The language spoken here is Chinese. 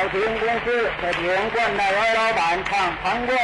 和平公司和铁人罐大王老板唱唐罐。